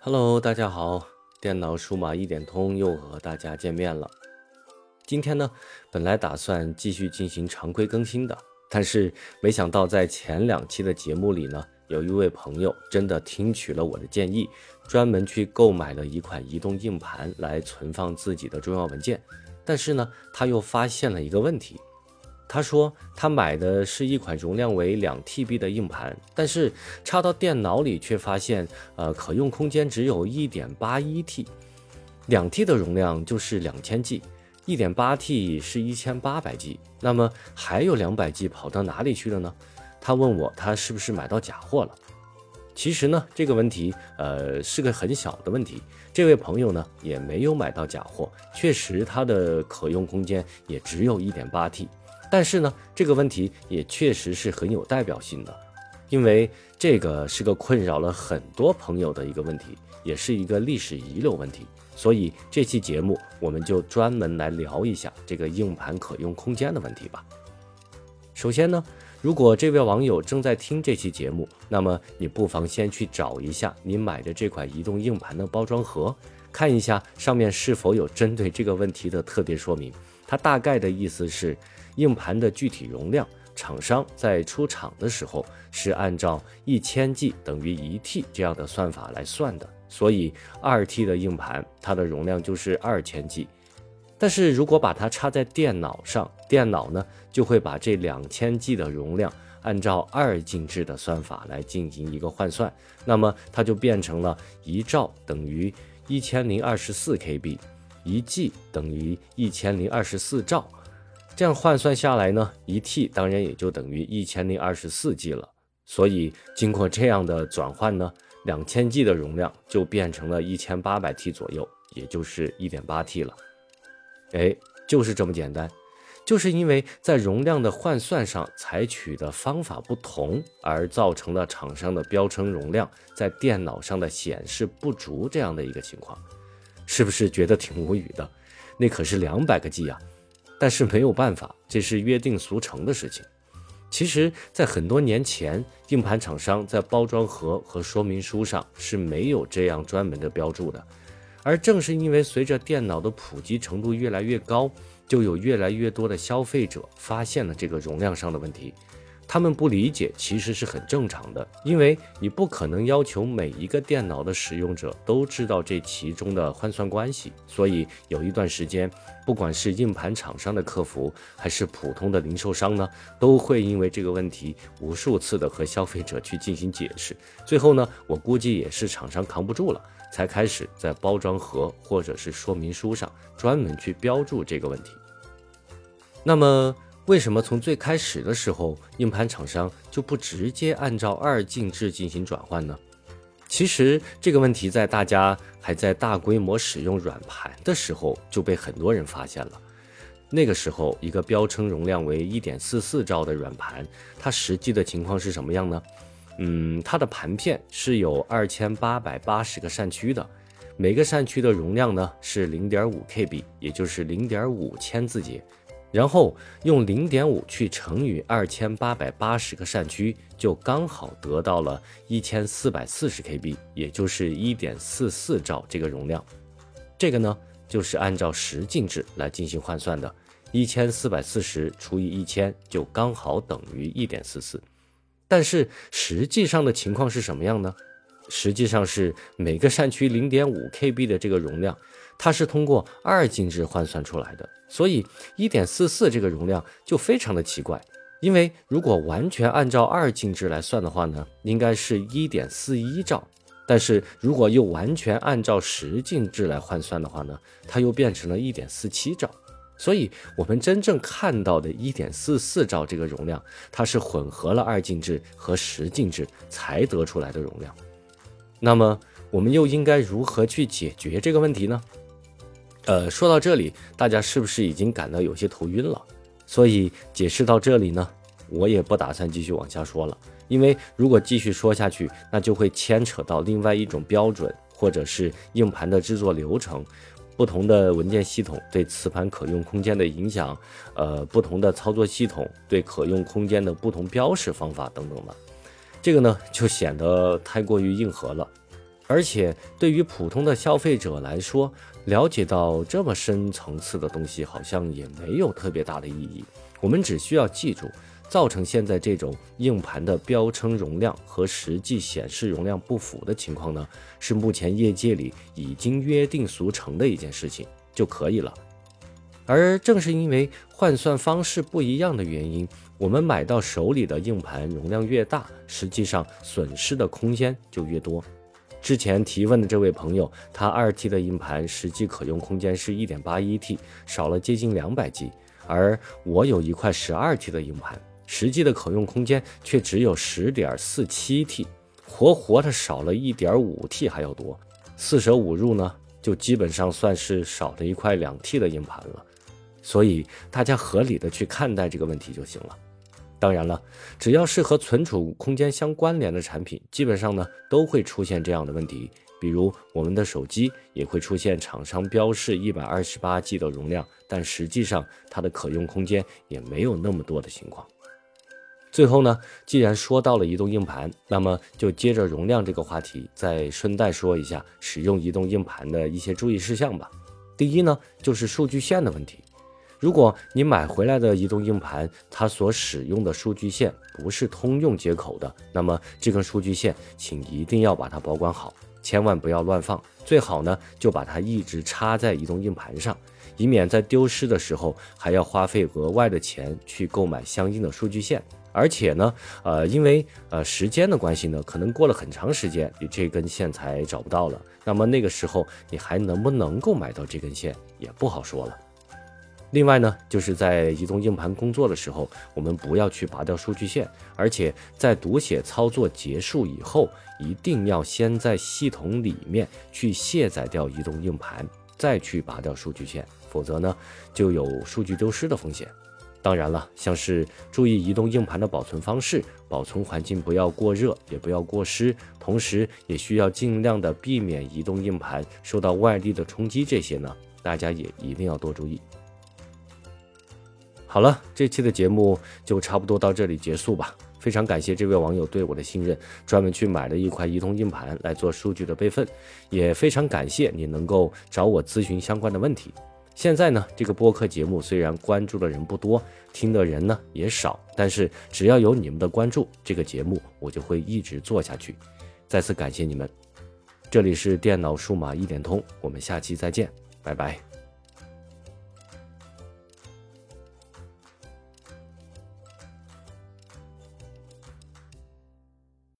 Hello，大家好，电脑数码一点通又和大家见面了。今天呢，本来打算继续进行常规更新的，但是没想到在前两期的节目里呢，有一位朋友真的听取了我的建议，专门去购买了一款移动硬盘来存放自己的重要文件。但是呢，他又发现了一个问题。他说他买的是一款容量为两 TB 的硬盘，但是插到电脑里却发现，呃，可用空间只有一点八一 T，两 T 的容量就是两千 G，一点八 T 是一千八百 G，那么还有两百 G 跑到哪里去了呢？他问我他是不是买到假货了？其实呢，这个问题呃是个很小的问题，这位朋友呢也没有买到假货，确实他的可用空间也只有一点八 T。但是呢，这个问题也确实是很有代表性的，因为这个是个困扰了很多朋友的一个问题，也是一个历史遗留问题。所以这期节目我们就专门来聊一下这个硬盘可用空间的问题吧。首先呢，如果这位网友正在听这期节目，那么你不妨先去找一下你买的这款移动硬盘的包装盒，看一下上面是否有针对这个问题的特别说明。它大概的意思是。硬盘的具体容量，厂商在出厂的时候是按照一千 G 等于一 T 这样的算法来算的，所以二 T 的硬盘它的容量就是二千 G。但是如果把它插在电脑上，电脑呢就会把这两千 G 的容量按照二进制的算法来进行一个换算，那么它就变成了一兆等于一千零二十四 KB，一 G 等于一千零二十四兆。这样换算下来呢，一 T 当然也就等于一千零二十四 G 了。所以经过这样的转换呢，两千 G 的容量就变成了一千八百 T 左右，也就是一点八 T 了。哎，就是这么简单，就是因为在容量的换算上采取的方法不同，而造成了厂商的标称容量在电脑上的显示不足这样的一个情况，是不是觉得挺无语的？那可是两百个 G 啊！但是没有办法，这是约定俗成的事情。其实，在很多年前，硬盘厂商在包装盒和说明书上是没有这样专门的标注的。而正是因为随着电脑的普及程度越来越高，就有越来越多的消费者发现了这个容量上的问题。他们不理解，其实是很正常的，因为你不可能要求每一个电脑的使用者都知道这其中的换算关系。所以有一段时间，不管是硬盘厂商的客服，还是普通的零售商呢，都会因为这个问题无数次的和消费者去进行解释。最后呢，我估计也是厂商扛不住了，才开始在包装盒或者是说明书上专门去标注这个问题。那么。为什么从最开始的时候，硬盘厂商就不直接按照二进制进行转换呢？其实这个问题在大家还在大规模使用软盘的时候就被很多人发现了。那个时候，一个标称容量为一点四四兆的软盘，它实际的情况是什么样呢？嗯，它的盘片是有二千八百八十个扇区的，每个扇区的容量呢是零点五 KB，也就是零点五千字节。然后用零点五去乘以二千八百八十个扇区，就刚好得到了一千四百四十 KB，也就是一点四四兆这个容量。这个呢，就是按照十进制来进行换算的，一千四百四十除以一千，就刚好等于一点四四。但是实际上的情况是什么样呢？实际上是每个扇区零点五 KB 的这个容量。它是通过二进制换算出来的，所以一点四四这个容量就非常的奇怪。因为如果完全按照二进制来算的话呢，应该是一点四一兆，但是如果又完全按照十进制来换算的话呢，它又变成了一点四七兆。所以我们真正看到的一点四四兆这个容量，它是混合了二进制和十进制才得出来的容量。那么我们又应该如何去解决这个问题呢？呃，说到这里，大家是不是已经感到有些头晕了？所以解释到这里呢，我也不打算继续往下说了，因为如果继续说下去，那就会牵扯到另外一种标准，或者是硬盘的制作流程，不同的文件系统对磁盘可用空间的影响，呃，不同的操作系统对可用空间的不同标识方法等等的，这个呢就显得太过于硬核了。而且对于普通的消费者来说，了解到这么深层次的东西，好像也没有特别大的意义。我们只需要记住，造成现在这种硬盘的标称容量和实际显示容量不符的情况呢，是目前业界里已经约定俗成的一件事情就可以了。而正是因为换算方式不一样的原因，我们买到手里的硬盘容量越大，实际上损失的空间就越多。之前提问的这位朋友，他二 T 的硬盘实际可用空间是一点八一 T，少了接近两百 G，而我有一块十二 T 的硬盘，实际的可用空间却只有十点四七 T，活活的少了一点五 T 还要多。四舍五入呢，就基本上算是少了一块两 T 的硬盘了。所以大家合理的去看待这个问题就行了。当然了，只要是和存储空间相关联的产品，基本上呢都会出现这样的问题。比如我们的手机也会出现厂商标示一百二十八 G 的容量，但实际上它的可用空间也没有那么多的情况。最后呢，既然说到了移动硬盘，那么就接着容量这个话题，再顺带说一下使用移动硬盘的一些注意事项吧。第一呢，就是数据线的问题。如果你买回来的移动硬盘，它所使用的数据线不是通用接口的，那么这根数据线，请一定要把它保管好，千万不要乱放。最好呢，就把它一直插在移动硬盘上，以免在丢失的时候还要花费额外的钱去购买相应的数据线。而且呢，呃，因为呃时间的关系呢，可能过了很长时间，你这根线才找不到了。那么那个时候你还能不能够买到这根线，也不好说了。另外呢，就是在移动硬盘工作的时候，我们不要去拔掉数据线，而且在读写操作结束以后，一定要先在系统里面去卸载掉移动硬盘，再去拔掉数据线，否则呢，就有数据丢失的风险。当然了，像是注意移动硬盘的保存方式，保存环境不要过热，也不要过湿，同时也需要尽量的避免移动硬盘受到外力的冲击，这些呢，大家也一定要多注意。好了，这期的节目就差不多到这里结束吧。非常感谢这位网友对我的信任，专门去买了一块移动硬盘来做数据的备份，也非常感谢你能够找我咨询相关的问题。现在呢，这个播客节目虽然关注的人不多，听的人呢也少，但是只要有你们的关注，这个节目我就会一直做下去。再次感谢你们。这里是电脑数码一点通，我们下期再见，拜拜。